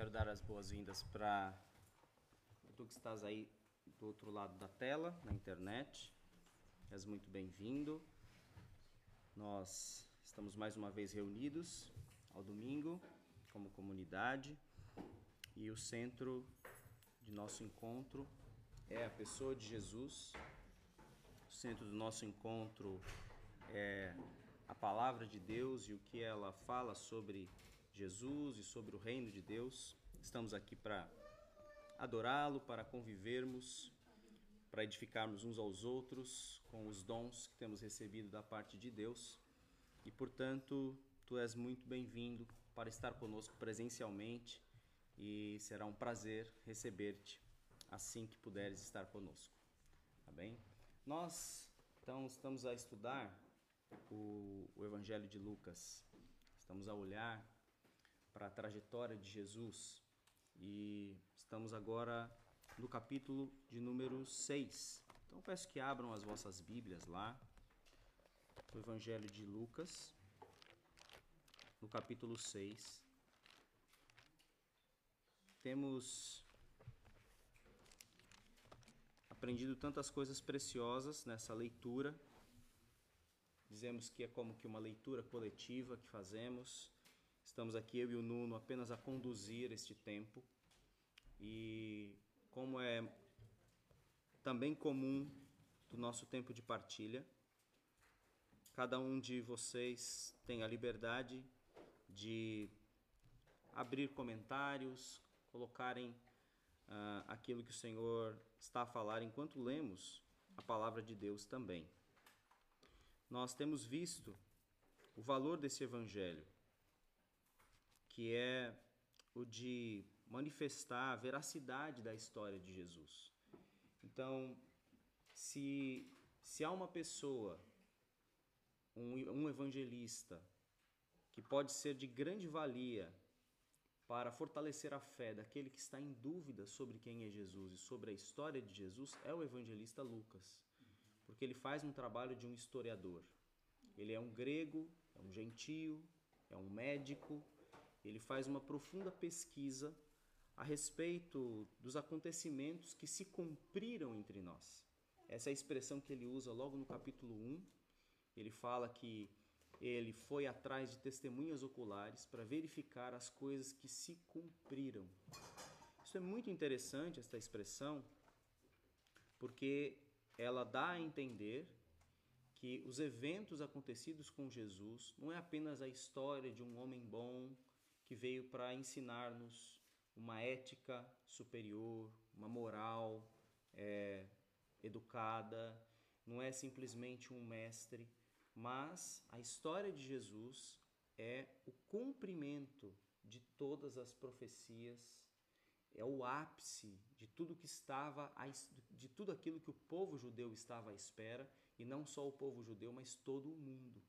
Quero dar as boas-vindas para tu que estás aí do outro lado da tela, na internet. És muito bem-vindo. Nós estamos mais uma vez reunidos ao domingo como comunidade e o centro de nosso encontro é a pessoa de Jesus. O centro do nosso encontro é a palavra de Deus e o que ela fala sobre Jesus e sobre o reino de Deus. Estamos aqui para adorá-lo, para convivermos, para edificarmos uns aos outros com os dons que temos recebido da parte de Deus. E, portanto, tu és muito bem-vindo para estar conosco presencialmente e será um prazer receber-te assim que puderes estar conosco. Tá bem? Nós, então, estamos a estudar o, o Evangelho de Lucas. Estamos a olhar para a trajetória de Jesus e estamos agora no capítulo de número 6. Então peço que abram as vossas Bíblias lá, o Evangelho de Lucas, no capítulo 6. Temos aprendido tantas coisas preciosas nessa leitura. Dizemos que é como que uma leitura coletiva que fazemos Estamos aqui, eu e o Nuno, apenas a conduzir este tempo. E como é também comum do nosso tempo de partilha, cada um de vocês tem a liberdade de abrir comentários, colocarem uh, aquilo que o Senhor está a falar enquanto lemos a palavra de Deus também. Nós temos visto o valor desse evangelho que é o de manifestar a veracidade da história de Jesus. Então, se, se há uma pessoa, um, um evangelista, que pode ser de grande valia para fortalecer a fé daquele que está em dúvida sobre quem é Jesus e sobre a história de Jesus, é o evangelista Lucas. Porque ele faz um trabalho de um historiador. Ele é um grego, é um gentio, é um médico, ele faz uma profunda pesquisa a respeito dos acontecimentos que se cumpriram entre nós. Essa é a expressão que ele usa logo no capítulo 1. Ele fala que ele foi atrás de testemunhas oculares para verificar as coisas que se cumpriram. Isso é muito interessante, esta expressão, porque ela dá a entender que os eventos acontecidos com Jesus não é apenas a história de um homem bom, que veio para ensinar-nos uma ética superior, uma moral é, educada, não é simplesmente um mestre, mas a história de Jesus é o cumprimento de todas as profecias, é o ápice de tudo que estava de tudo aquilo que o povo judeu estava à espera e não só o povo judeu, mas todo o mundo.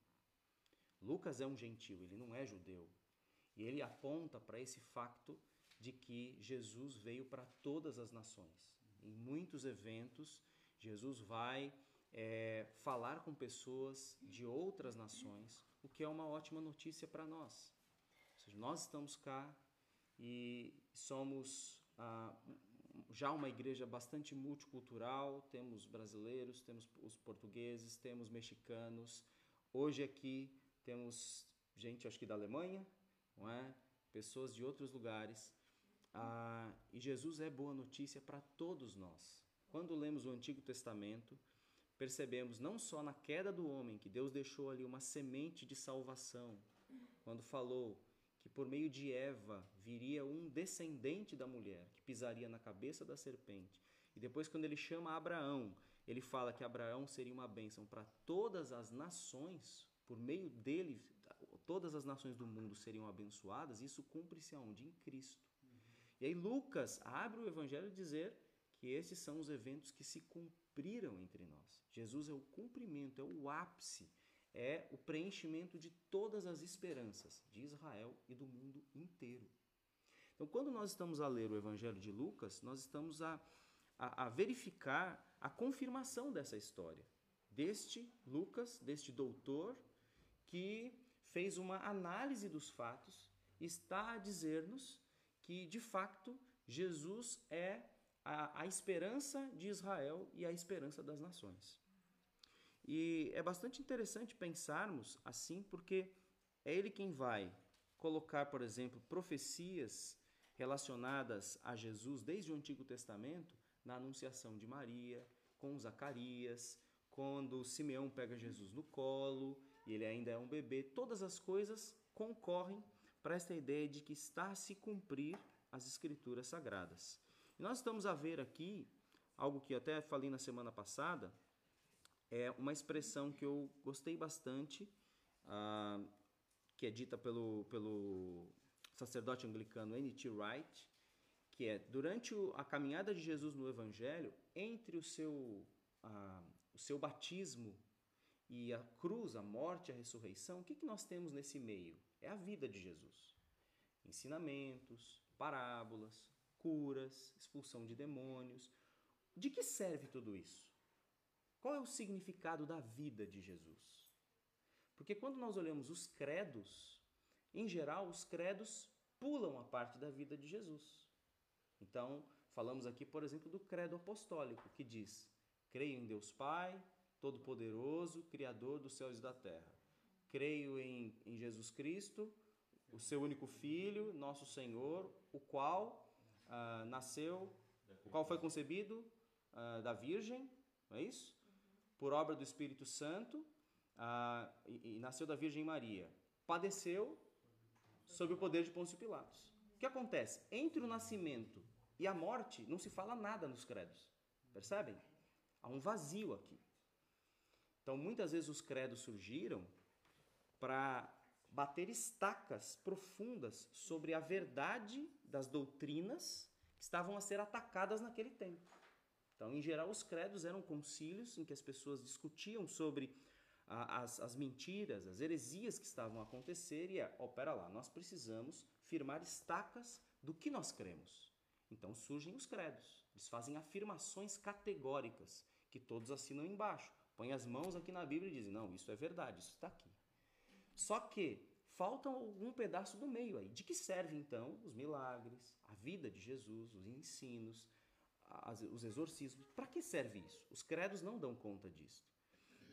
Lucas é um gentil, ele não é judeu, e ele aponta para esse facto de que Jesus veio para todas as nações. Em muitos eventos, Jesus vai é, falar com pessoas de outras nações, o que é uma ótima notícia para nós. Ou seja, nós estamos cá e somos ah, já uma igreja bastante multicultural, temos brasileiros, temos os portugueses, temos mexicanos. Hoje aqui temos gente, acho que da Alemanha, não é? pessoas de outros lugares. Ah, e Jesus é boa notícia para todos nós. Quando lemos o Antigo Testamento, percebemos não só na queda do homem que Deus deixou ali uma semente de salvação, quando falou que por meio de Eva viria um descendente da mulher que pisaria na cabeça da serpente. E depois, quando ele chama Abraão, ele fala que Abraão seria uma bênção para todas as nações, por meio dele, todas as nações do mundo seriam abençoadas, isso cumpre-se aonde? Em Cristo. Uhum. E aí Lucas abre o evangelho a dizer que esses são os eventos que se cumpriram entre nós. Jesus é o cumprimento, é o ápice, é o preenchimento de todas as esperanças de Israel e do mundo inteiro. Então, quando nós estamos a ler o evangelho de Lucas, nós estamos a, a, a verificar a confirmação dessa história. Deste Lucas, deste doutor, que fez uma análise dos fatos, está a dizer-nos que de facto Jesus é a, a esperança de Israel e a esperança das nações. E é bastante interessante pensarmos assim, porque é ele quem vai colocar, por exemplo, profecias relacionadas a Jesus desde o Antigo Testamento na anunciação de Maria, com Zacarias, quando Simeão pega Jesus no colo e ele ainda é um bebê, todas as coisas concorrem para esta ideia de que está a se cumprir as escrituras sagradas. E nós estamos a ver aqui algo que eu até falei na semana passada, é uma expressão que eu gostei bastante, uh, que é dita pelo, pelo sacerdote anglicano N.T. Wright, que é durante a caminhada de Jesus no Evangelho, entre o seu, uh, o seu batismo e a cruz, a morte a ressurreição, o que, que nós temos nesse meio? É a vida de Jesus. Ensinamentos, parábolas, curas, expulsão de demônios. De que serve tudo isso? Qual é o significado da vida de Jesus? Porque quando nós olhamos os credos, em geral, os credos pulam a parte da vida de Jesus. Então, falamos aqui, por exemplo, do credo apostólico, que diz: Creio em Deus Pai, Todo-Poderoso, Criador dos céus e da terra. Creio em, em Jesus Cristo, o seu único Filho, nosso Senhor, o qual ah, nasceu, o qual foi concebido ah, da Virgem, não é isso? Por obra do Espírito Santo, ah, e, e nasceu da Virgem Maria. Padeceu sob o poder de Pôncio Pilatos. O que acontece? Entre o nascimento e a morte, não se fala nada nos credos. Percebem? Há um vazio aqui. Então, muitas vezes os credos surgiram para bater estacas profundas sobre a verdade das doutrinas que estavam a ser atacadas naquele tempo. Então, em geral, os credos eram concílios em que as pessoas discutiam sobre a, as, as mentiras, as heresias que estavam a acontecer e, é, oh, pera lá, nós precisamos firmar estacas do que nós cremos. Então surgem os credos. Eles fazem afirmações categóricas que todos assinam embaixo. Põem as mãos aqui na Bíblia e dizem: não, isso é verdade, isso está aqui. Só que falta algum pedaço do meio aí. De que serve então os milagres, a vida de Jesus, os ensinos, as, os exorcismos? Para que serve isso? Os credos não dão conta disso.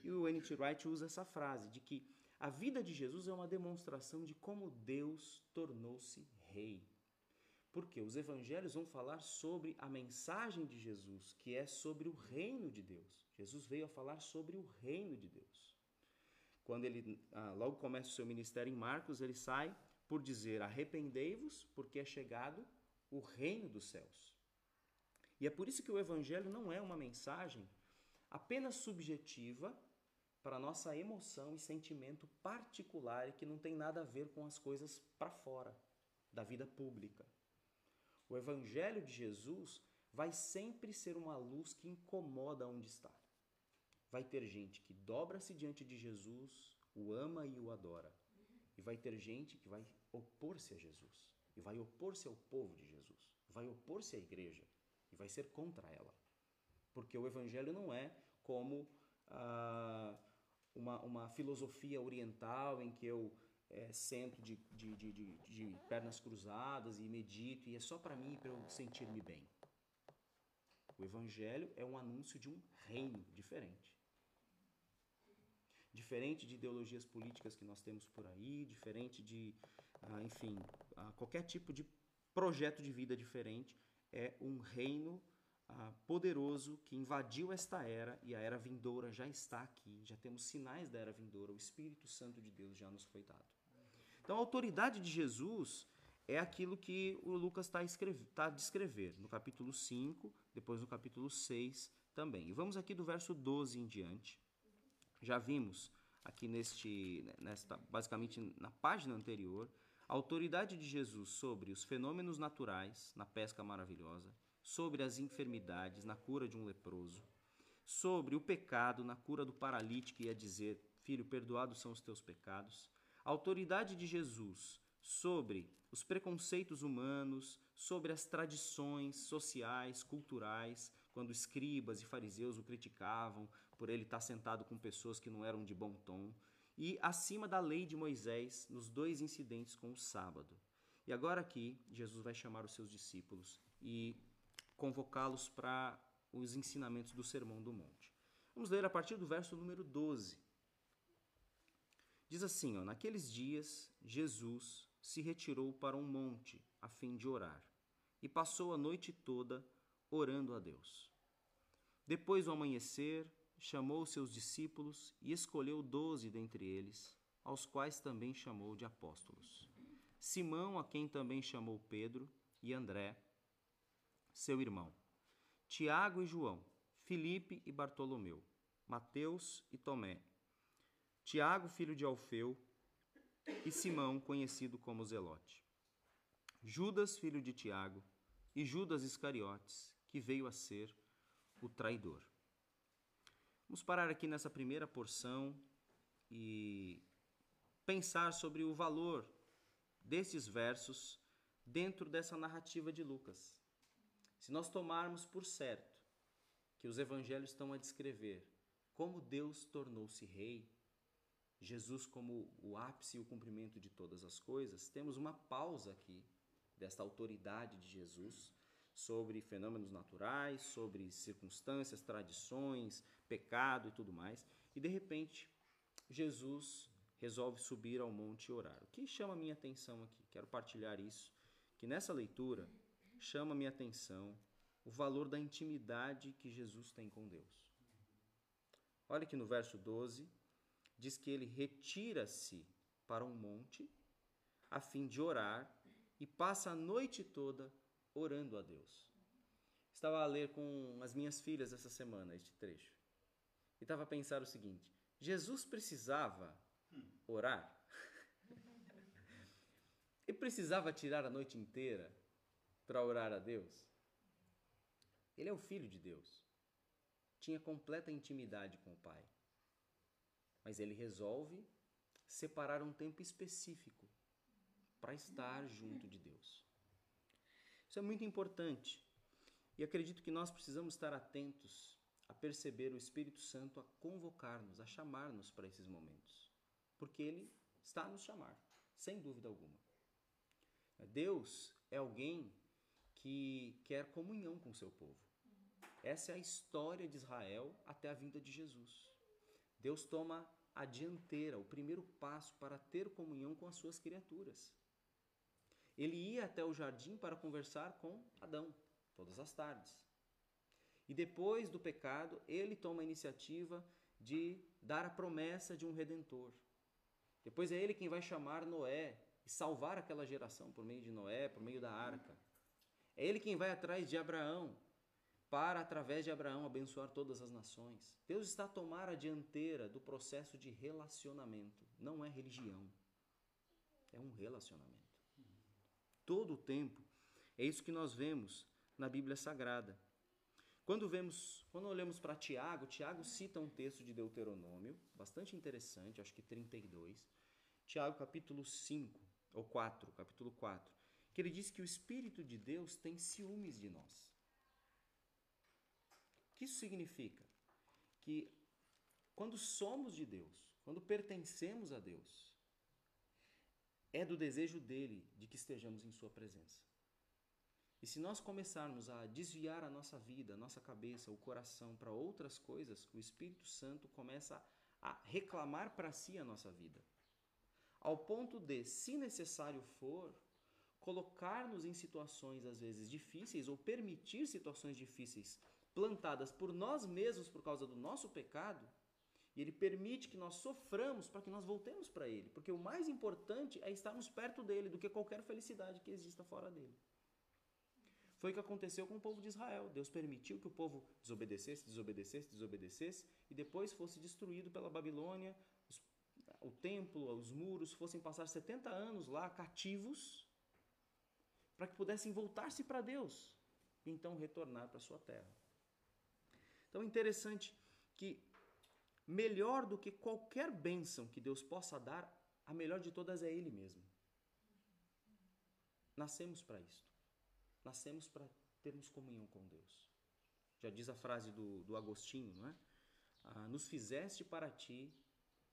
E o N.T. Wright usa essa frase de que a vida de Jesus é uma demonstração de como Deus tornou-se rei. Porque os evangelhos vão falar sobre a mensagem de Jesus, que é sobre o reino de Deus. Jesus veio a falar sobre o reino de Deus. Quando ele ah, logo começa o seu ministério em Marcos, ele sai por dizer: Arrependei-vos, porque é chegado o reino dos céus. E é por isso que o evangelho não é uma mensagem apenas subjetiva para nossa emoção e sentimento particular e que não tem nada a ver com as coisas para fora da vida pública. O evangelho de Jesus vai sempre ser uma luz que incomoda onde está. Vai ter gente que dobra-se diante de Jesus, o ama e o adora. E vai ter gente que vai opor-se a Jesus. E vai opor-se ao povo de Jesus. Vai opor-se à igreja. E vai ser contra ela. Porque o evangelho não é como ah, uma, uma filosofia oriental em que eu é, sento de, de, de, de, pernas cruzadas e medito e é só para mim para eu sentir-me bem. O evangelho é um anúncio de um reino diferente diferente de ideologias políticas que nós temos por aí, diferente de, ah, enfim, ah, qualquer tipo de projeto de vida diferente, é um reino ah, poderoso que invadiu esta era e a era vindoura já está aqui, já temos sinais da era vindoura, o Espírito Santo de Deus já nos foi dado. Então a autoridade de Jesus é aquilo que o Lucas está tá a descrever no capítulo 5, depois no capítulo 6 também. E vamos aqui do verso 12 em diante. Já vimos aqui neste, nesta, basicamente na página anterior, a autoridade de Jesus sobre os fenômenos naturais na pesca maravilhosa, sobre as enfermidades na cura de um leproso, sobre o pecado na cura do paralítico e a dizer: Filho, perdoados são os teus pecados. A autoridade de Jesus sobre os preconceitos humanos, sobre as tradições sociais, culturais, quando escribas e fariseus o criticavam por ele estar sentado com pessoas que não eram de bom tom, e acima da lei de Moisés nos dois incidentes com o sábado. E agora aqui, Jesus vai chamar os seus discípulos e convocá-los para os ensinamentos do Sermão do Monte. Vamos ler a partir do verso número 12. Diz assim: ó, Naqueles dias, Jesus se retirou para um monte a fim de orar e passou a noite toda orando a Deus. Depois do amanhecer, chamou seus discípulos e escolheu doze dentre eles, aos quais também chamou de apóstolos. Simão, a quem também chamou Pedro, e André, seu irmão, Tiago e João, Filipe e Bartolomeu, Mateus e Tomé, Tiago, filho de Alfeu, e Simão, conhecido como Zelote, Judas, filho de Tiago, e Judas Iscariotes, que veio a ser o traidor. Vamos parar aqui nessa primeira porção e pensar sobre o valor desses versos dentro dessa narrativa de Lucas. Se nós tomarmos por certo que os evangelhos estão a descrever como Deus tornou-se rei, Jesus como o ápice e o cumprimento de todas as coisas, temos uma pausa aqui desta autoridade de Jesus sobre fenômenos naturais, sobre circunstâncias, tradições, pecado e tudo mais. E de repente, Jesus resolve subir ao monte e orar. O que chama minha atenção aqui? Quero partilhar isso, que nessa leitura chama minha atenção o valor da intimidade que Jesus tem com Deus. Olha que no verso 12 diz que ele retira-se para um monte a fim de orar e passa a noite toda orando a Deus. Estava a ler com as minhas filhas essa semana este trecho. E estava a pensar o seguinte: Jesus precisava orar? e precisava tirar a noite inteira para orar a Deus? Ele é o filho de Deus. Tinha completa intimidade com o Pai. Mas ele resolve separar um tempo específico para estar junto de Deus. Isso é muito importante. E acredito que nós precisamos estar atentos a perceber o Espírito Santo a convocar-nos, a chamar-nos para esses momentos. Porque ele está a nos chamar, sem dúvida alguma. Deus é alguém que quer comunhão com o seu povo. Essa é a história de Israel até a vinda de Jesus. Deus toma a dianteira, o primeiro passo para ter comunhão com as suas criaturas. Ele ia até o jardim para conversar com Adão, todas as tardes. E depois do pecado, ele toma a iniciativa de dar a promessa de um redentor. Depois é ele quem vai chamar Noé e salvar aquela geração por meio de Noé, por meio da arca. É ele quem vai atrás de Abraão para, através de Abraão, abençoar todas as nações. Deus está a tomar a dianteira do processo de relacionamento. Não é religião, é um relacionamento todo o tempo. É isso que nós vemos na Bíblia Sagrada. Quando vemos, quando olhamos para Tiago, Tiago cita um texto de Deuteronômio, bastante interessante, acho que 32. Tiago capítulo 5 ou 4, capítulo 4, que ele diz que o espírito de Deus tem ciúmes de nós. Que isso significa? Que quando somos de Deus, quando pertencemos a Deus, é do desejo dele de que estejamos em Sua presença. E se nós começarmos a desviar a nossa vida, a nossa cabeça, o coração para outras coisas, o Espírito Santo começa a reclamar para si a nossa vida. Ao ponto de, se necessário for, colocar-nos em situações às vezes difíceis ou permitir situações difíceis plantadas por nós mesmos por causa do nosso pecado, e Ele permite que nós soframos para que nós voltemos para Ele. Porque o mais importante é estarmos perto dele do que qualquer felicidade que exista fora dele. Foi o que aconteceu com o povo de Israel. Deus permitiu que o povo desobedecesse, desobedecesse, desobedecesse e depois fosse destruído pela Babilônia. Os, o templo, os muros fossem passar 70 anos lá cativos para que pudessem voltar-se para Deus e então retornar para sua terra. Então é interessante que melhor do que qualquer bênção que Deus possa dar, a melhor de todas é Ele mesmo. Nascemos para isto. Nascemos para termos comunhão com Deus. Já diz a frase do, do Agostinho, não é? Ah, nos fizeste para ti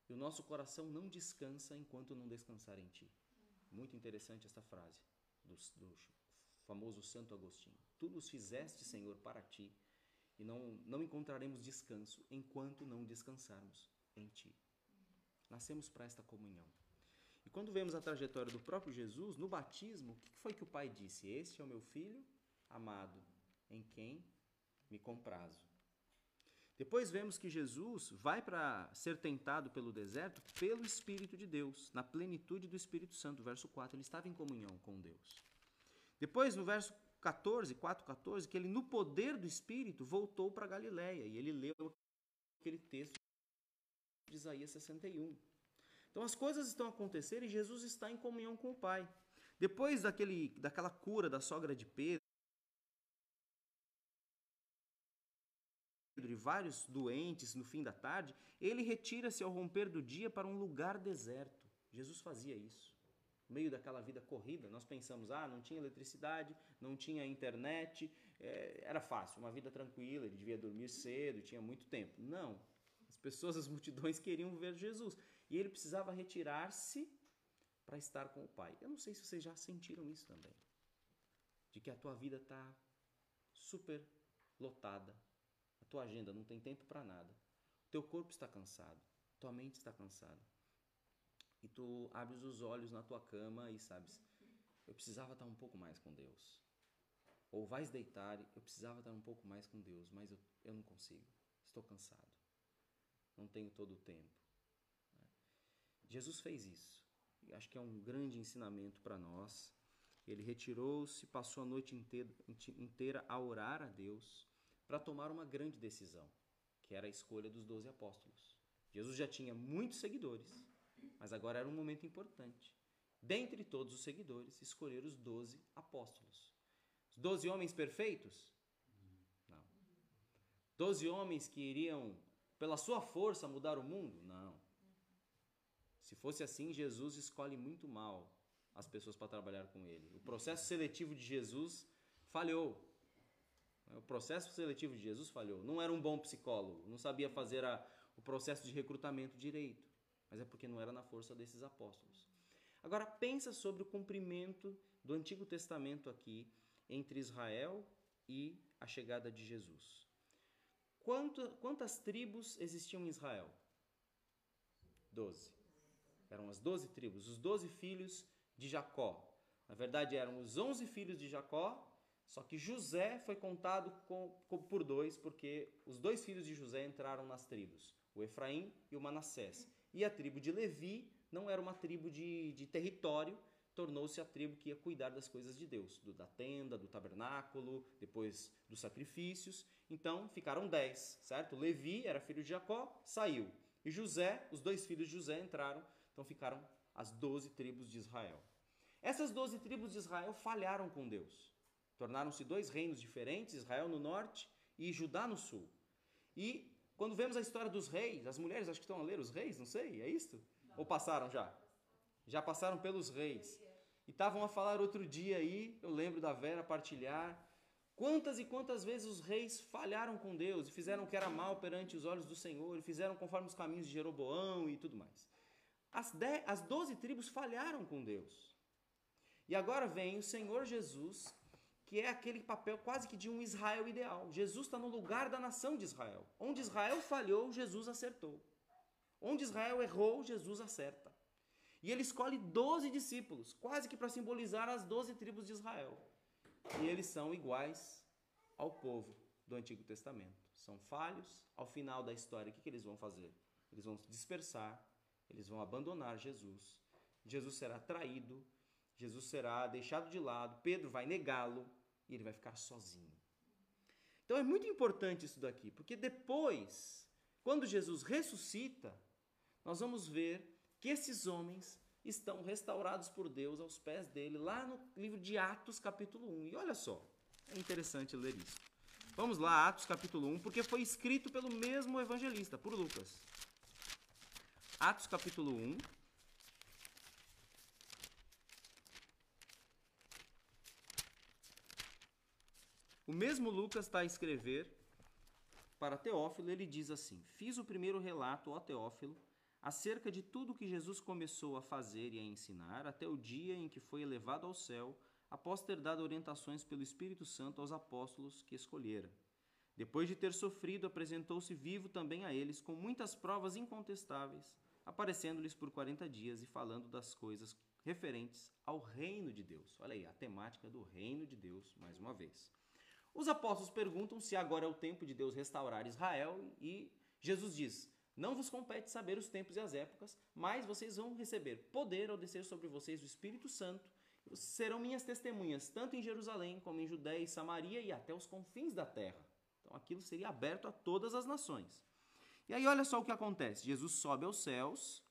e o nosso coração não descansa enquanto não descansar em ti. Muito interessante esta frase. do, do famoso Santo Agostinho. Tu nos fizeste, Senhor, para ti, e não, não encontraremos descanso enquanto não descansarmos em ti. Nascemos para esta comunhão. E quando vemos a trajetória do próprio Jesus, no batismo, o que foi que o Pai disse? Este é o meu filho amado, em quem me comprazo. Depois vemos que Jesus vai para ser tentado pelo deserto pelo Espírito de Deus, na plenitude do Espírito Santo. Verso 4, ele estava em comunhão com Deus. Depois, no verso 14, 4, 14, que ele, no poder do Espírito, voltou para Galiléia e ele leu aquele texto de Isaías 61. Então as coisas estão acontecendo e Jesus está em comunhão com o Pai. Depois daquele, daquela cura da sogra de Pedro, e vários doentes no fim da tarde, ele retira-se ao romper do dia para um lugar deserto. Jesus fazia isso. No meio daquela vida corrida, nós pensamos, ah, não tinha eletricidade, não tinha internet, é, era fácil, uma vida tranquila, ele devia dormir cedo, tinha muito tempo. Não. As pessoas, as multidões queriam ver Jesus. E ele precisava retirar-se para estar com o Pai. Eu não sei se vocês já sentiram isso também. De que a tua vida está super lotada, a tua agenda não tem tempo para nada. O teu corpo está cansado, tua mente está cansada. E tu abres os olhos na tua cama e sabes, eu precisava estar um pouco mais com Deus. Ou vais deitar, eu precisava estar um pouco mais com Deus, mas eu, eu não consigo. Estou cansado. Não tenho todo o tempo. Jesus fez isso. E acho que é um grande ensinamento para nós. Ele retirou-se, passou a noite inteira, a orar a Deus para tomar uma grande decisão, que era a escolha dos doze apóstolos. Jesus já tinha muitos seguidores, mas agora era um momento importante. Dentre todos os seguidores, escolher os doze apóstolos. Os doze homens perfeitos? Não. Doze homens que iriam, pela sua força, mudar o mundo? Não. Se fosse assim, Jesus escolhe muito mal as pessoas para trabalhar com ele. O processo seletivo de Jesus falhou. O processo seletivo de Jesus falhou. Não era um bom psicólogo, não sabia fazer a, o processo de recrutamento direito, mas é porque não era na força desses apóstolos. Agora pensa sobre o cumprimento do Antigo Testamento aqui entre Israel e a chegada de Jesus. Quanto, quantas tribos existiam em Israel? Doze. Eram as doze tribos, os doze filhos de Jacó. Na verdade, eram os onze filhos de Jacó só que José foi contado com, com, por dois, porque os dois filhos de José entraram nas tribos, o Efraim e o Manassés. E a tribo de Levi não era uma tribo de, de território, tornou-se a tribo que ia cuidar das coisas de Deus, do, da tenda, do tabernáculo, depois dos sacrifícios. Então ficaram dez, certo? Levi era filho de Jacó, saiu. E José, os dois filhos de José entraram, então ficaram as doze tribos de Israel. Essas doze tribos de Israel falharam com Deus. Tornaram-se dois reinos diferentes, Israel no norte e Judá no sul. E quando vemos a história dos reis, as mulheres acho que estão a ler os reis, não sei, é isto? Ou passaram já? Já passaram pelos reis. E estavam a falar outro dia aí, eu lembro da Vera partilhar, quantas e quantas vezes os reis falharam com Deus e fizeram o que era mal perante os olhos do Senhor, e fizeram conforme os caminhos de Jeroboão e tudo mais. As, dez, as doze tribos falharam com Deus. E agora vem o Senhor Jesus que é aquele papel quase que de um Israel ideal. Jesus está no lugar da nação de Israel. Onde Israel falhou, Jesus acertou. Onde Israel errou, Jesus acerta. E ele escolhe 12 discípulos, quase que para simbolizar as 12 tribos de Israel. E eles são iguais ao povo do Antigo Testamento. São falhos. Ao final da história, o que, que eles vão fazer? Eles vão se dispersar, eles vão abandonar Jesus. Jesus será traído, Jesus será deixado de lado, Pedro vai negá-lo e ele vai ficar sozinho. Então é muito importante isso daqui, porque depois, quando Jesus ressuscita, nós vamos ver que esses homens estão restaurados por Deus aos pés dele, lá no livro de Atos, capítulo 1. E olha só, é interessante ler isso. Vamos lá, Atos capítulo 1, porque foi escrito pelo mesmo evangelista, por Lucas. Atos capítulo 1, O mesmo Lucas está a escrever para Teófilo, ele diz assim: Fiz o primeiro relato, ó Teófilo, acerca de tudo que Jesus começou a fazer e a ensinar até o dia em que foi elevado ao céu, após ter dado orientações pelo Espírito Santo aos apóstolos que escolhera. Depois de ter sofrido, apresentou-se vivo também a eles com muitas provas incontestáveis, aparecendo-lhes por quarenta dias e falando das coisas referentes ao reino de Deus. Olha aí, a temática do reino de Deus, mais uma vez. Os apóstolos perguntam se agora é o tempo de Deus restaurar Israel e Jesus diz: Não vos compete saber os tempos e as épocas, mas vocês vão receber poder ao descer sobre vocês o Espírito Santo. Serão minhas testemunhas, tanto em Jerusalém como em Judéia e Samaria e até os confins da terra. Então aquilo seria aberto a todas as nações. E aí olha só o que acontece: Jesus sobe aos céus,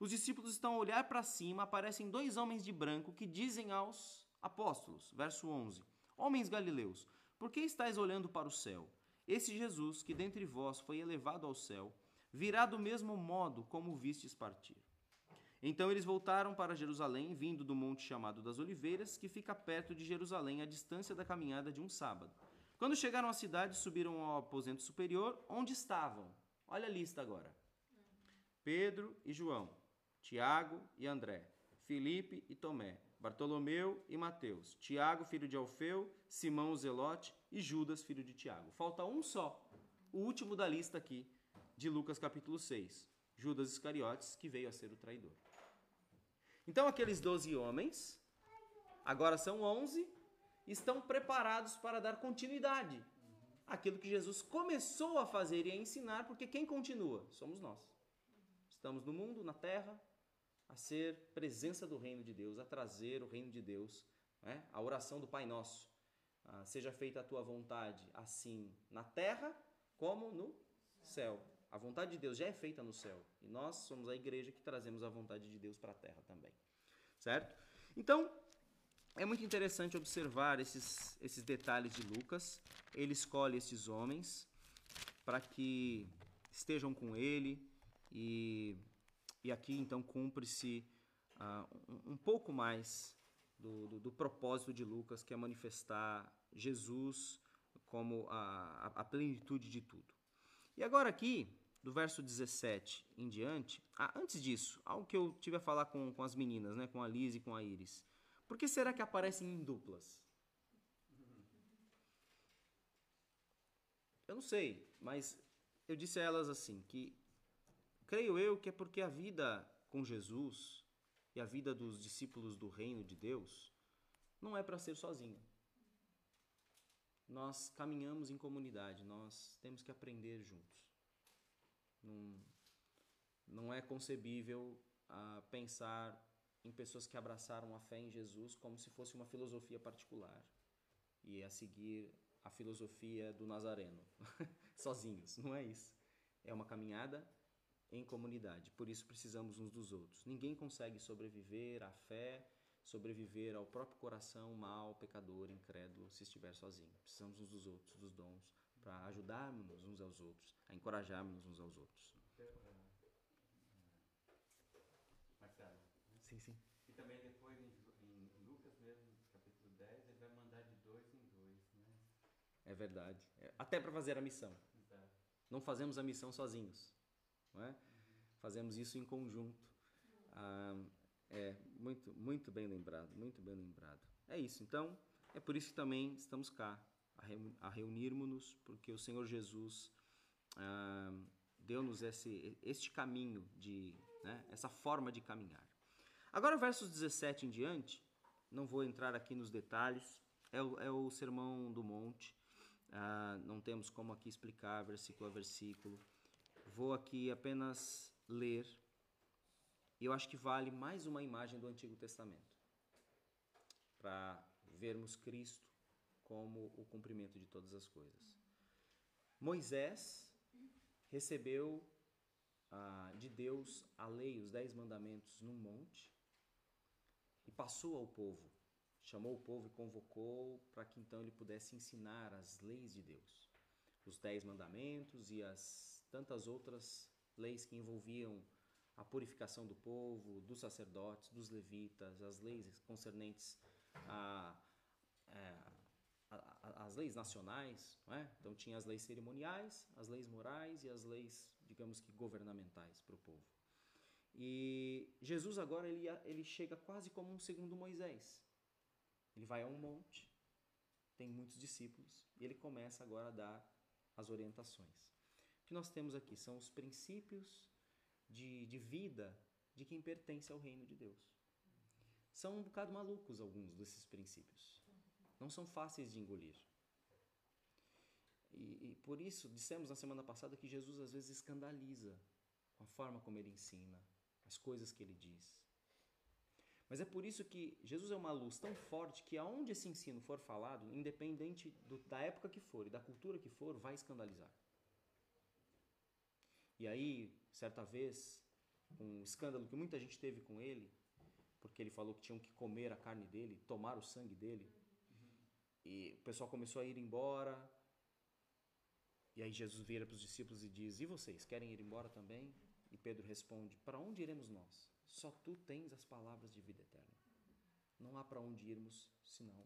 os discípulos estão a olhar para cima, aparecem dois homens de branco que dizem aos apóstolos, verso 11: Homens galileus, por que estáis olhando para o céu? Esse Jesus, que dentre vós foi elevado ao céu, virá do mesmo modo como vistes partir. Então eles voltaram para Jerusalém, vindo do monte chamado das Oliveiras, que fica perto de Jerusalém, à distância da caminhada de um sábado. Quando chegaram à cidade, subiram ao aposento superior, onde estavam. Olha a lista agora: Pedro e João, Tiago e André, Filipe e Tomé, Bartolomeu e Mateus, Tiago, filho de Alfeu, Simão o Zelote e Judas, filho de Tiago. Falta um só, o último da lista aqui, de Lucas capítulo 6, Judas Iscariotes, que veio a ser o traidor. Então aqueles doze homens, agora são onze, estão preparados para dar continuidade àquilo que Jesus começou a fazer e a ensinar, porque quem continua? Somos nós. Estamos no mundo, na terra, a ser presença do reino de Deus, a trazer o reino de Deus, né? a oração do Pai Nosso. Ah, seja feita a tua vontade, assim na terra como no céu. A vontade de Deus já é feita no céu. E nós somos a igreja que trazemos a vontade de Deus para a terra também. Certo? Então, é muito interessante observar esses, esses detalhes de Lucas. Ele escolhe esses homens para que estejam com ele e, e aqui então cumpre-se uh, um, pouco mais do, do, do, propósito de Lucas, que é manifestar Jesus como a, a, a plenitude de tudo. E agora aqui, do verso 17 em diante, ah, antes disso, algo que eu tive a falar com, com as meninas, né, com a Liz e com a Iris. Por que será que aparecem em duplas? Eu não sei, mas eu disse a elas assim que creio eu que é porque a vida com Jesus e a vida dos discípulos do reino de Deus não é para ser sozinho. Nós caminhamos em comunidade, nós temos que aprender juntos. Não, não é concebível uh, pensar em pessoas que abraçaram a fé em Jesus como se fosse uma filosofia particular e a seguir a filosofia do Nazareno, sozinhos. Não é isso. É uma caminhada em comunidade. Por isso precisamos uns dos outros. Ninguém consegue sobreviver à fé, sobreviver ao próprio coração mal, pecador, incrédulo, se estiver sozinho. Precisamos uns dos outros, dos dons, para ajudarmos uns aos outros, a encorajarmos uns aos outros. Sim, sim. E também depois em, Lucas mesmo, capítulo 10, ele vai mandar de dois em dois, né? É verdade. É, até para fazer a missão. Exato. Não fazemos a missão sozinhos, é? Fazemos isso em conjunto. Ah, é muito, muito bem lembrado, muito bem lembrado. É isso. Então, é por isso que também estamos cá, a reunirmos-nos, porque o Senhor Jesus ah, deu-nos esse, este caminho de, né, essa forma de caminhar. Agora, versos 17 em diante, não vou entrar aqui nos detalhes, é o, é o Sermão do Monte, ah, não temos como aqui explicar versículo a versículo. Vou aqui apenas ler, e eu acho que vale mais uma imagem do Antigo Testamento, para vermos Cristo como o cumprimento de todas as coisas. Moisés recebeu ah, de Deus a lei, os dez mandamentos, num monte, e passou ao povo. Chamou o povo e convocou para que então ele pudesse ensinar as leis de Deus, os dez mandamentos e as tantas outras leis que envolviam a purificação do povo, dos sacerdotes, dos levitas, as leis concernentes a, é, a, a, as leis nacionais, é? então tinha as leis cerimoniais, as leis morais e as leis, digamos que governamentais para o povo. E Jesus agora ele, ele chega quase como um segundo Moisés. Ele vai a um monte, tem muitos discípulos, e ele começa agora a dar as orientações. Que nós temos aqui são os princípios de, de vida de quem pertence ao reino de Deus. São um bocado malucos alguns desses princípios. Não são fáceis de engolir. E, e, por isso, dissemos na semana passada que Jesus às vezes escandaliza com a forma como ele ensina, as coisas que ele diz. Mas é por isso que Jesus é uma luz tão forte que aonde esse ensino for falado, independente do, da época que for e da cultura que for, vai escandalizar. E aí, certa vez, um escândalo que muita gente teve com ele, porque ele falou que tinham que comer a carne dele, tomar o sangue dele. E o pessoal começou a ir embora. E aí Jesus vira para os discípulos e diz: E vocês, querem ir embora também? E Pedro responde: Para onde iremos nós? Só tu tens as palavras de vida eterna. Não há para onde irmos senão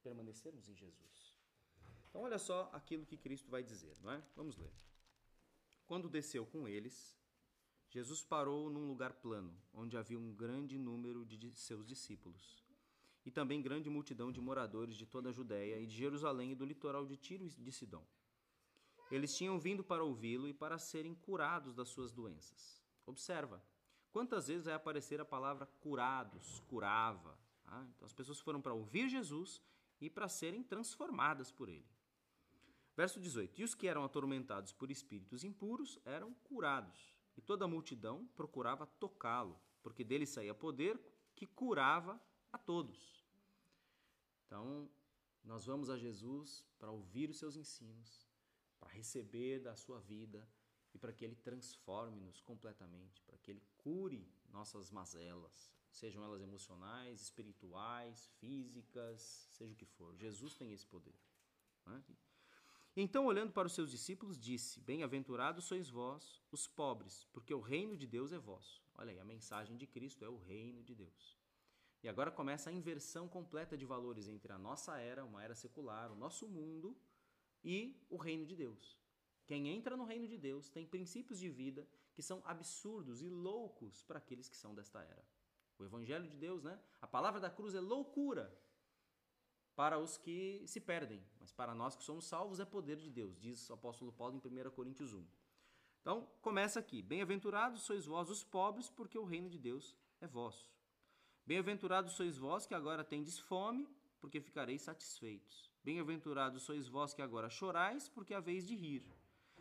permanecermos em Jesus. Então, olha só aquilo que Cristo vai dizer, não é? Vamos ler. Quando desceu com eles, Jesus parou num lugar plano, onde havia um grande número de seus discípulos, e também grande multidão de moradores de toda a Judéia e de Jerusalém e do litoral de Tiro e de Sidom. Eles tinham vindo para ouvi-lo e para serem curados das suas doenças. Observa, quantas vezes vai aparecer a palavra curados, curava. Ah, então as pessoas foram para ouvir Jesus e para serem transformadas por ele. Verso 18: E os que eram atormentados por espíritos impuros eram curados e toda a multidão procurava tocá-lo, porque dele saía poder que curava a todos. Então, nós vamos a Jesus para ouvir os seus ensinos, para receber da sua vida e para que ele transforme-nos completamente, para que ele cure nossas mazelas, sejam elas emocionais, espirituais, físicas, seja o que for. Jesus tem esse poder. Né? Então, olhando para os seus discípulos, disse: Bem-aventurados sois vós, os pobres, porque o reino de Deus é vosso. Olha aí, a mensagem de Cristo é o reino de Deus. E agora começa a inversão completa de valores entre a nossa era, uma era secular, o nosso mundo e o reino de Deus. Quem entra no reino de Deus tem princípios de vida que são absurdos e loucos para aqueles que são desta era. O evangelho de Deus, né? A palavra da cruz é loucura para os que se perdem, mas para nós que somos salvos é poder de Deus, diz o apóstolo Paulo em 1 Coríntios 1. Então, começa aqui: Bem-aventurados sois vós os pobres, porque o reino de Deus é vosso. Bem-aventurados sois vós que agora tendes fome, porque ficareis satisfeitos. Bem-aventurados sois vós que agora chorais, porque haveis de rir.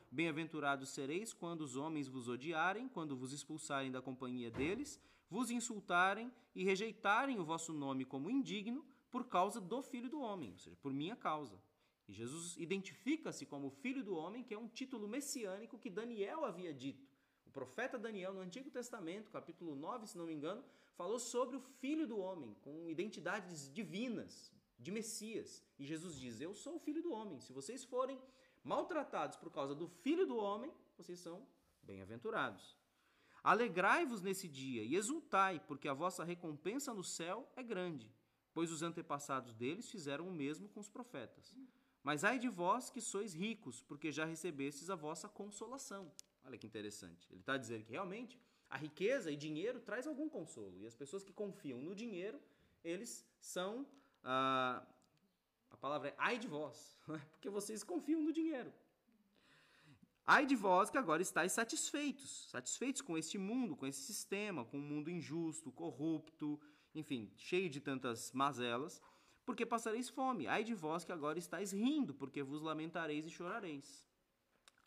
Bem-aventurados sereis quando os homens vos odiarem, quando vos expulsarem da companhia deles, vos insultarem e rejeitarem o vosso nome como indigno por causa do Filho do Homem, ou seja, por minha causa. E Jesus identifica-se como Filho do Homem, que é um título messiânico que Daniel havia dito. O profeta Daniel, no Antigo Testamento, capítulo 9, se não me engano, falou sobre o Filho do Homem, com identidades divinas, de Messias. E Jesus diz: Eu sou o Filho do Homem. Se vocês forem maltratados por causa do Filho do Homem, vocês são bem-aventurados. Alegrai-vos nesse dia e exultai, porque a vossa recompensa no céu é grande pois os antepassados deles fizeram o mesmo com os profetas. Mas ai de vós que sois ricos, porque já recebestes a vossa consolação. Olha que interessante. Ele está dizendo que realmente a riqueza e dinheiro traz algum consolo. E as pessoas que confiam no dinheiro, eles são. Ah, a palavra é ai de vós, porque vocês confiam no dinheiro. Ai de vós que agora estáis satisfeitos, satisfeitos com este mundo, com esse sistema, com um mundo injusto, corrupto, enfim, cheio de tantas mazelas, porque passareis fome. Ai de vós que agora estáis rindo, porque vos lamentareis e chorareis.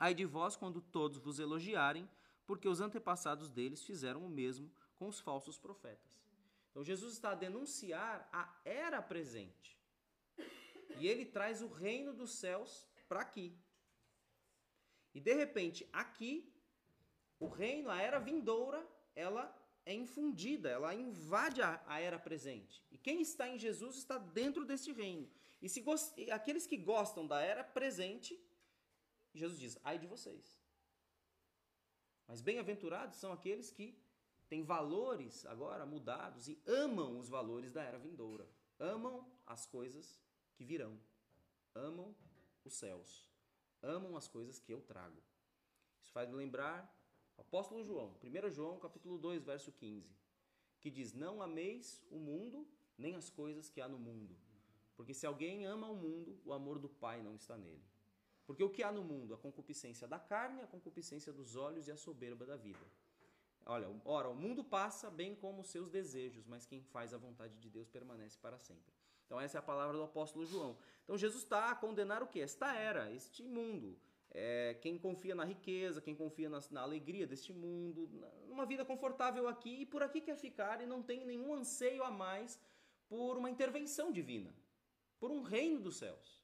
Ai de vós quando todos vos elogiarem, porque os antepassados deles fizeram o mesmo com os falsos profetas. Então Jesus está a denunciar a era presente. E ele traz o reino dos céus para aqui. E de repente, aqui, o reino, a era vindoura, ela é infundida, ela invade a, a, era presente. E quem está em Jesus está dentro deste reino. E se aqueles que gostam da era presente, Jesus diz: ai de vocês. Mas bem-aventurados são aqueles que têm valores agora mudados e amam os valores da era vindoura. Amam as coisas que virão. Amam os céus. Amam as coisas que eu trago. Isso faz me lembrar Apóstolo João, 1 João, capítulo 2, verso 15, que diz: "Não ameis o mundo nem as coisas que há no mundo. Porque se alguém ama o mundo, o amor do Pai não está nele. Porque o que há no mundo? A concupiscência da carne, a concupiscência dos olhos e a soberba da vida. Olha, ora, o mundo passa bem como os seus desejos, mas quem faz a vontade de Deus permanece para sempre. Então essa é a palavra do apóstolo João. Então Jesus está a condenar o que? Esta era, este mundo. É, quem confia na riqueza, quem confia na, na, alegria deste mundo, numa vida confortável aqui e por aqui quer ficar e não tem nenhum anseio a mais por uma intervenção divina, por um reino dos céus.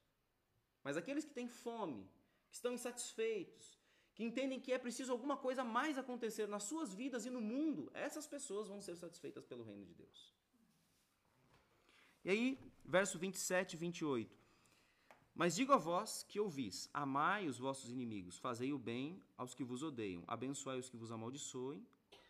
Mas aqueles que têm fome, que estão insatisfeitos, que entendem que é preciso alguma coisa mais acontecer nas suas vidas e no mundo, essas pessoas vão ser satisfeitas pelo reino de Deus. E aí, verso 27 e 28. Mas digo a vós que ouvis: amai os vossos inimigos, fazei o bem aos que vos odeiam, abençoai os que vos amaldiçoem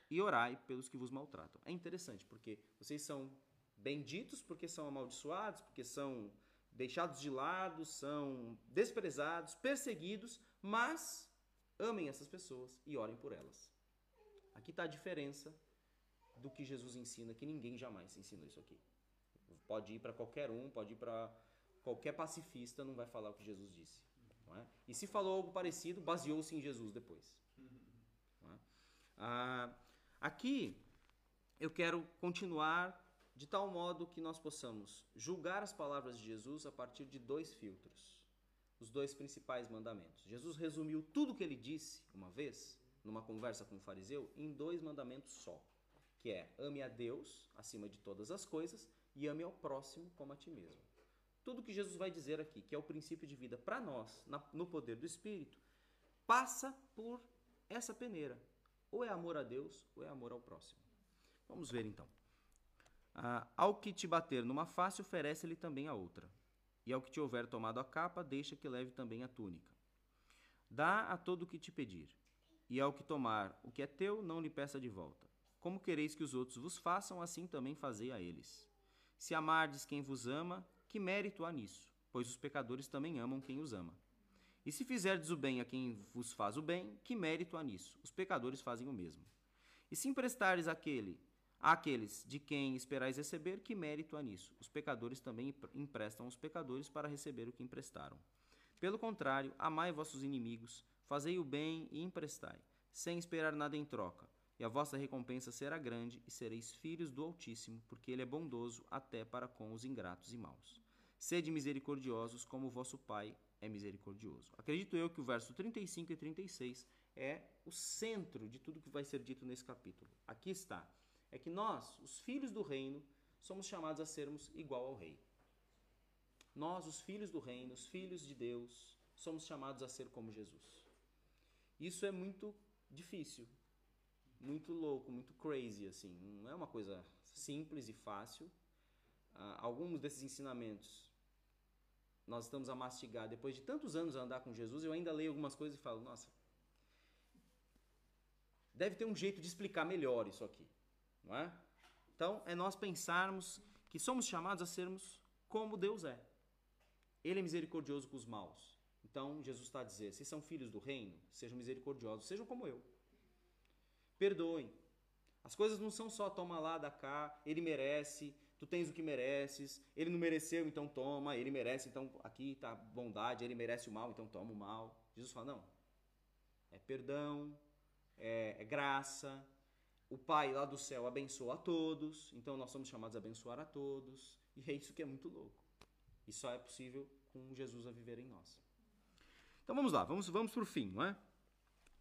e orai pelos que vos maltratam. É interessante, porque vocês são benditos porque são amaldiçoados, porque são deixados de lado, são desprezados, perseguidos, mas amem essas pessoas e orem por elas. Aqui está a diferença do que Jesus ensina, que ninguém jamais ensinou isso aqui. Pode ir para qualquer um, pode ir para qualquer pacifista, não vai falar o que Jesus disse. É? E se falou algo parecido, baseou-se em Jesus depois. É? Ah, aqui eu quero continuar de tal modo que nós possamos julgar as palavras de Jesus a partir de dois filtros, os dois principais mandamentos. Jesus resumiu tudo o que ele disse uma vez, numa conversa com o fariseu, em dois mandamentos só, que é ame a Deus acima de todas as coisas e ame ao próximo como a ti mesmo. Tudo que Jesus vai dizer aqui, que é o princípio de vida para nós, no poder do Espírito, passa por essa peneira. Ou é amor a Deus, ou é amor ao próximo. Vamos ver então. Ah, ao que te bater numa face, oferece-lhe também a outra. E ao que te houver tomado a capa, deixa que leve também a túnica. Dá a todo o que te pedir. E ao que tomar o que é teu, não lhe peça de volta. Como quereis que os outros vos façam, assim também fazei a eles. Se amardes quem vos ama, que mérito há nisso? Pois os pecadores também amam quem os ama. E se fizerdes o bem a quem vos faz o bem, que mérito há nisso? Os pecadores fazem o mesmo. E se emprestares aquele Aqueles de quem esperais receber, que mérito há nisso? Os pecadores também emprestam aos pecadores para receber o que emprestaram. Pelo contrário, amai vossos inimigos, fazei o bem e emprestai, sem esperar nada em troca, e a vossa recompensa será grande, e sereis filhos do Altíssimo, porque ele é bondoso até para com os ingratos e maus. Sede misericordiosos, como o vosso Pai é misericordioso. Acredito eu que o verso 35 e 36 é o centro de tudo que vai ser dito nesse capítulo. Aqui está é que nós, os filhos do reino, somos chamados a sermos igual ao rei. Nós, os filhos do reino, os filhos de Deus, somos chamados a ser como Jesus. Isso é muito difícil, muito louco, muito crazy assim. Não é uma coisa simples e fácil. Ah, alguns desses ensinamentos nós estamos a mastigar depois de tantos anos a andar com Jesus. Eu ainda leio algumas coisas e falo, nossa, deve ter um jeito de explicar melhor isso aqui não é? Então, é nós pensarmos que somos chamados a sermos como Deus é. Ele é misericordioso com os maus. Então, Jesus está a dizer: se são filhos do reino, sejam misericordiosos, sejam como eu. Perdoem. As coisas não são só toma lá, dá cá, ele merece, tu tens o que mereces, ele não mereceu, então toma, ele merece, então aqui está bondade, ele merece o mal, então toma o mal. Jesus fala: não. É perdão, é, é graça, o Pai lá do céu abençoa a todos, então nós somos chamados a abençoar a todos, e é isso que é muito louco. E só é possível com Jesus a viver em nós. Então vamos lá, vamos, vamos para o fim, não é?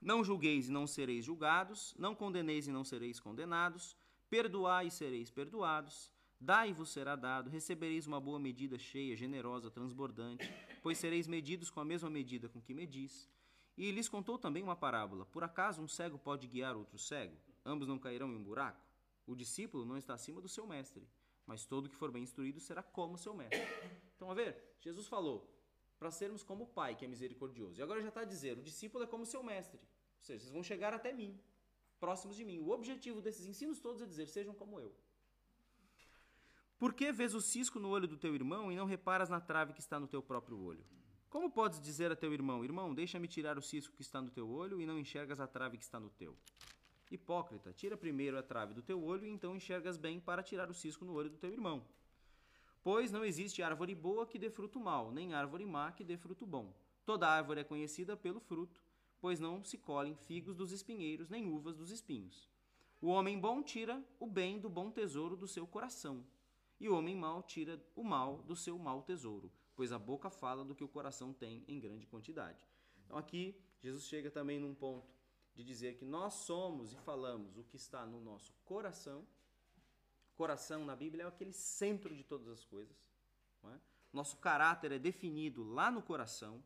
Não julgueis e não sereis julgados, não condeneis e não sereis condenados, perdoai e sereis perdoados, dai e vos será dado, recebereis uma boa medida cheia, generosa, transbordante, pois sereis medidos com a mesma medida com que medis. E lhes contou também uma parábola: Por acaso um cego pode guiar outro cego? ambos não cairão em um buraco? O discípulo não está acima do seu mestre, mas todo que for bem instruído será como seu mestre. Então, a ver, Jesus falou para sermos como o Pai, que é misericordioso. E agora já está a dizer, o discípulo é como seu mestre. Ou seja, vocês vão chegar até mim, próximos de mim. O objetivo desses ensinos todos é dizer, sejam como eu. Por que vês o cisco no olho do teu irmão e não reparas na trave que está no teu próprio olho? Como podes dizer a teu irmão, irmão, deixa-me tirar o cisco que está no teu olho e não enxergas a trave que está no teu? Hipócrita, tira primeiro a trave do teu olho e então enxergas bem para tirar o cisco no olho do teu irmão. Pois não existe árvore boa que dê fruto mau, nem árvore má que dê fruto bom. Toda árvore é conhecida pelo fruto, pois não se colhem figos dos espinheiros, nem uvas dos espinhos. O homem bom tira o bem do bom tesouro do seu coração, e o homem mau tira o mal do seu mau tesouro, pois a boca fala do que o coração tem em grande quantidade. Então aqui Jesus chega também num ponto de dizer que nós somos e falamos o que está no nosso coração. Coração na Bíblia é aquele centro de todas as coisas. É? Nosso caráter é definido lá no coração.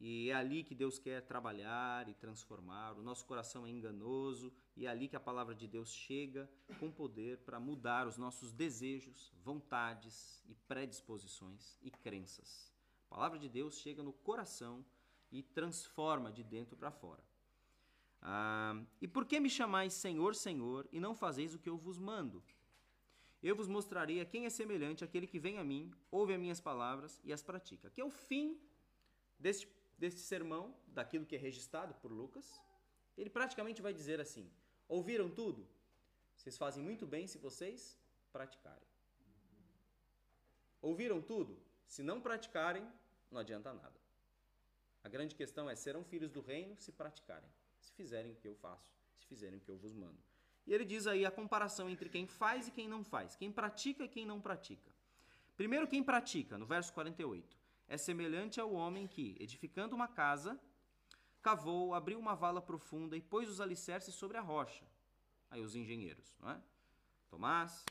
E é ali que Deus quer trabalhar e transformar. O nosso coração é enganoso e é ali que a palavra de Deus chega com poder para mudar os nossos desejos, vontades e predisposições e crenças. A palavra de Deus chega no coração e transforma de dentro para fora. Ah, e por que me chamais Senhor, Senhor, e não fazeis o que eu vos mando? Eu vos mostrarei a quem é semelhante aquele que vem a mim, ouve as minhas palavras e as pratica. Que é o fim deste deste sermão, daquilo que é registrado por Lucas, ele praticamente vai dizer assim: Ouviram tudo? Vocês fazem muito bem se vocês praticarem. Ouviram tudo? Se não praticarem, não adianta nada. A grande questão é: serão filhos do reino se praticarem, se fizerem o que eu faço, se fizerem o que eu vos mando. E ele diz aí a comparação entre quem faz e quem não faz, quem pratica e quem não pratica. Primeiro, quem pratica, no verso 48 é semelhante ao homem que, edificando uma casa, cavou, abriu uma vala profunda e pôs os alicerces sobre a rocha. Aí os engenheiros, não é? Tomás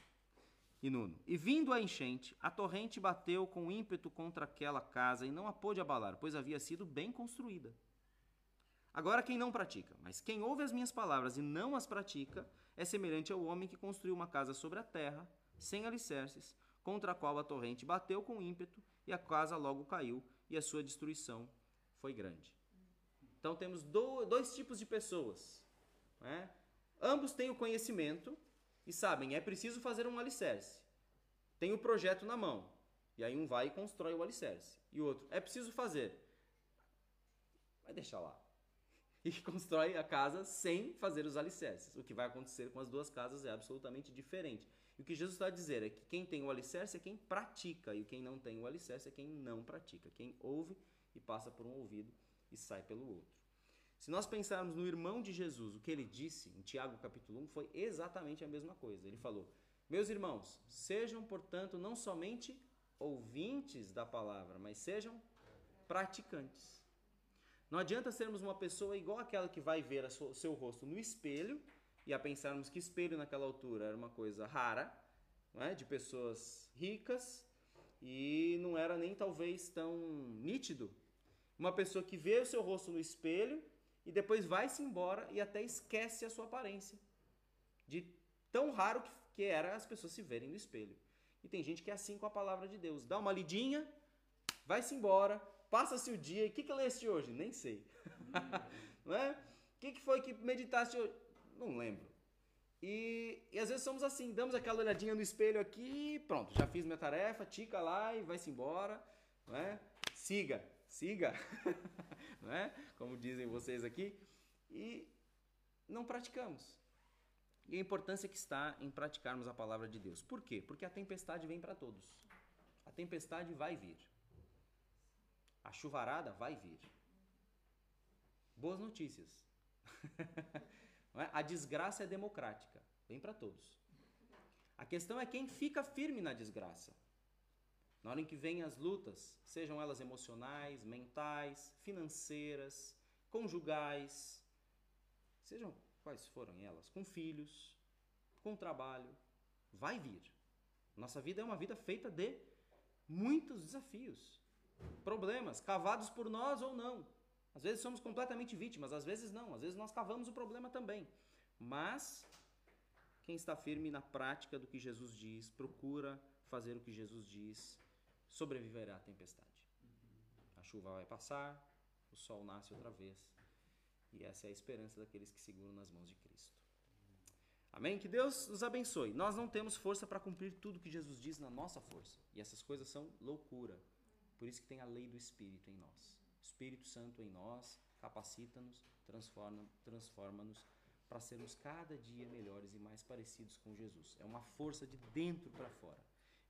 e Nuno. E vindo a enchente, a torrente bateu com ímpeto contra aquela casa e não a pôde abalar, pois havia sido bem construída. Agora quem não pratica, mas quem ouve as minhas palavras e não as pratica, é semelhante ao homem que construiu uma casa sobre a terra, sem alicerces, contra a qual a torrente bateu com ímpeto e a casa logo caiu e a sua destruição foi grande. Então temos dois tipos de pessoas. Né? Ambos têm o conhecimento e sabem, é preciso fazer um alicerce. Tem o projeto na mão. E aí um vai e constrói o alicerce. E o outro, é preciso fazer. Vai deixar lá. E constrói a casa sem fazer os alicerces. O que vai acontecer com as duas casas é absolutamente diferente. E o que Jesus está a dizer é que quem tem o alicerce é quem pratica, e quem não tem o alicerce é quem não pratica. Quem ouve e passa por um ouvido e sai pelo outro. Se nós pensarmos no irmão de Jesus, o que ele disse em Tiago capítulo 1 foi exatamente a mesma coisa. Ele falou: Meus irmãos, sejam, portanto, não somente ouvintes da palavra, mas sejam praticantes. Não adianta sermos uma pessoa igual aquela que vai ver o seu rosto no espelho e a pensarmos que espelho naquela altura era uma coisa rara, é? de pessoas ricas, e não era nem talvez tão nítido. Uma pessoa que vê o seu rosto no espelho e depois vai-se embora e até esquece a sua aparência. De tão raro que, que era as pessoas se verem no espelho. E tem gente que é assim com a palavra de Deus. Dá uma lidinha, vai-se embora, passa-se o dia. E o que, que leste hoje? Nem sei. não é? O que, que foi que meditaste hoje? Não lembro. E, e às vezes somos assim, damos aquela olhadinha no espelho aqui, pronto, já fiz minha tarefa, tica lá e vai-se embora, não é? Siga, siga, não é? Como dizem vocês aqui, e não praticamos. E a importância que está em praticarmos a palavra de Deus. Por quê? Porque a tempestade vem para todos. A tempestade vai vir. A chuvarada vai vir. Boas notícias. É? A desgraça é democrática, vem para todos. A questão é quem fica firme na desgraça. Na hora em que vêm as lutas, sejam elas emocionais, mentais, financeiras, conjugais, sejam quais forem elas, com filhos, com trabalho, vai vir. Nossa vida é uma vida feita de muitos desafios, problemas, cavados por nós ou não. Às vezes somos completamente vítimas, às vezes não, às vezes nós cavamos o problema também. Mas quem está firme na prática do que Jesus diz, procura fazer o que Jesus diz, sobreviverá à tempestade. A chuva vai passar, o sol nasce outra vez. E essa é a esperança daqueles que seguram nas mãos de Cristo. Amém? Que Deus nos abençoe. Nós não temos força para cumprir tudo que Jesus diz na nossa força. E essas coisas são loucura. Por isso que tem a lei do Espírito em nós. Espírito Santo em nós capacita-nos, transforma-nos transforma para sermos cada dia melhores e mais parecidos com Jesus. É uma força de dentro para fora.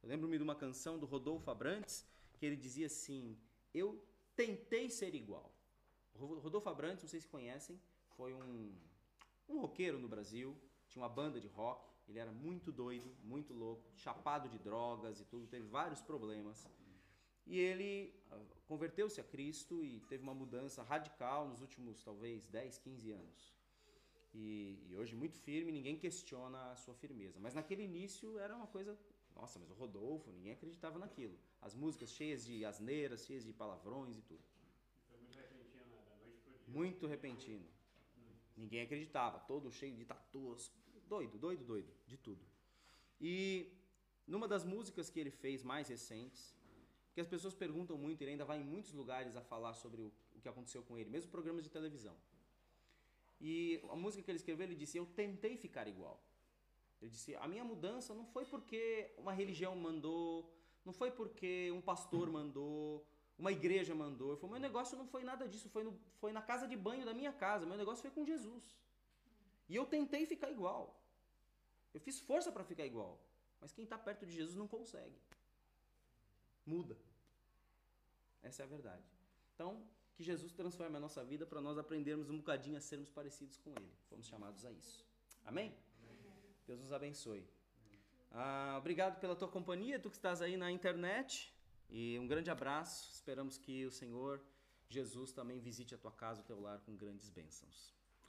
Eu lembro-me de uma canção do Rodolfo Abrantes que ele dizia assim: Eu tentei ser igual. Rodolfo Abrantes, se conhecem, foi um, um roqueiro no Brasil, tinha uma banda de rock, ele era muito doido, muito louco, chapado de drogas e tudo, teve vários problemas. E ele ah, converteu-se a Cristo e teve uma mudança radical nos últimos, talvez, 10, 15 anos. E, e, hoje muito firme, ninguém questiona a sua firmeza. Mas naquele início era uma coisa. Nossa, mas o Rodolfo, ninguém acreditava naquilo. As músicas cheias de asneiras, cheias de palavrões e tudo. Foi muito repentino, da noite dia. Muito repentino. Ninguém acreditava, todo cheio de tatuas. Doido, doido, doido, de tudo. E numa das músicas que ele fez mais recentes, que as pessoas perguntam muito, ele ainda vai em muitos lugares a falar sobre o, o que aconteceu com ele, mesmo programas de televisão. E a música que ele escreveu, ele disse: Eu tentei ficar igual. Ele disse: A minha mudança não foi porque uma religião mandou, não foi porque um pastor mandou, uma igreja mandou. Foi, meu negócio não foi nada disso, foi, no, foi na casa de banho da minha casa. Meu negócio foi com Jesus. E eu tentei ficar igual. Eu fiz força para ficar igual. Mas quem está perto de Jesus não consegue. Muda. Essa é a verdade. Então, que Jesus transforme a nossa vida para nós aprendermos um bocadinho a sermos parecidos com Ele. Fomos chamados a isso. Amém? Deus nos abençoe. Ah, obrigado pela tua companhia, tu que estás aí na internet. E um grande abraço. Esperamos que o Senhor Jesus também visite a tua casa, o teu lar com grandes bênçãos.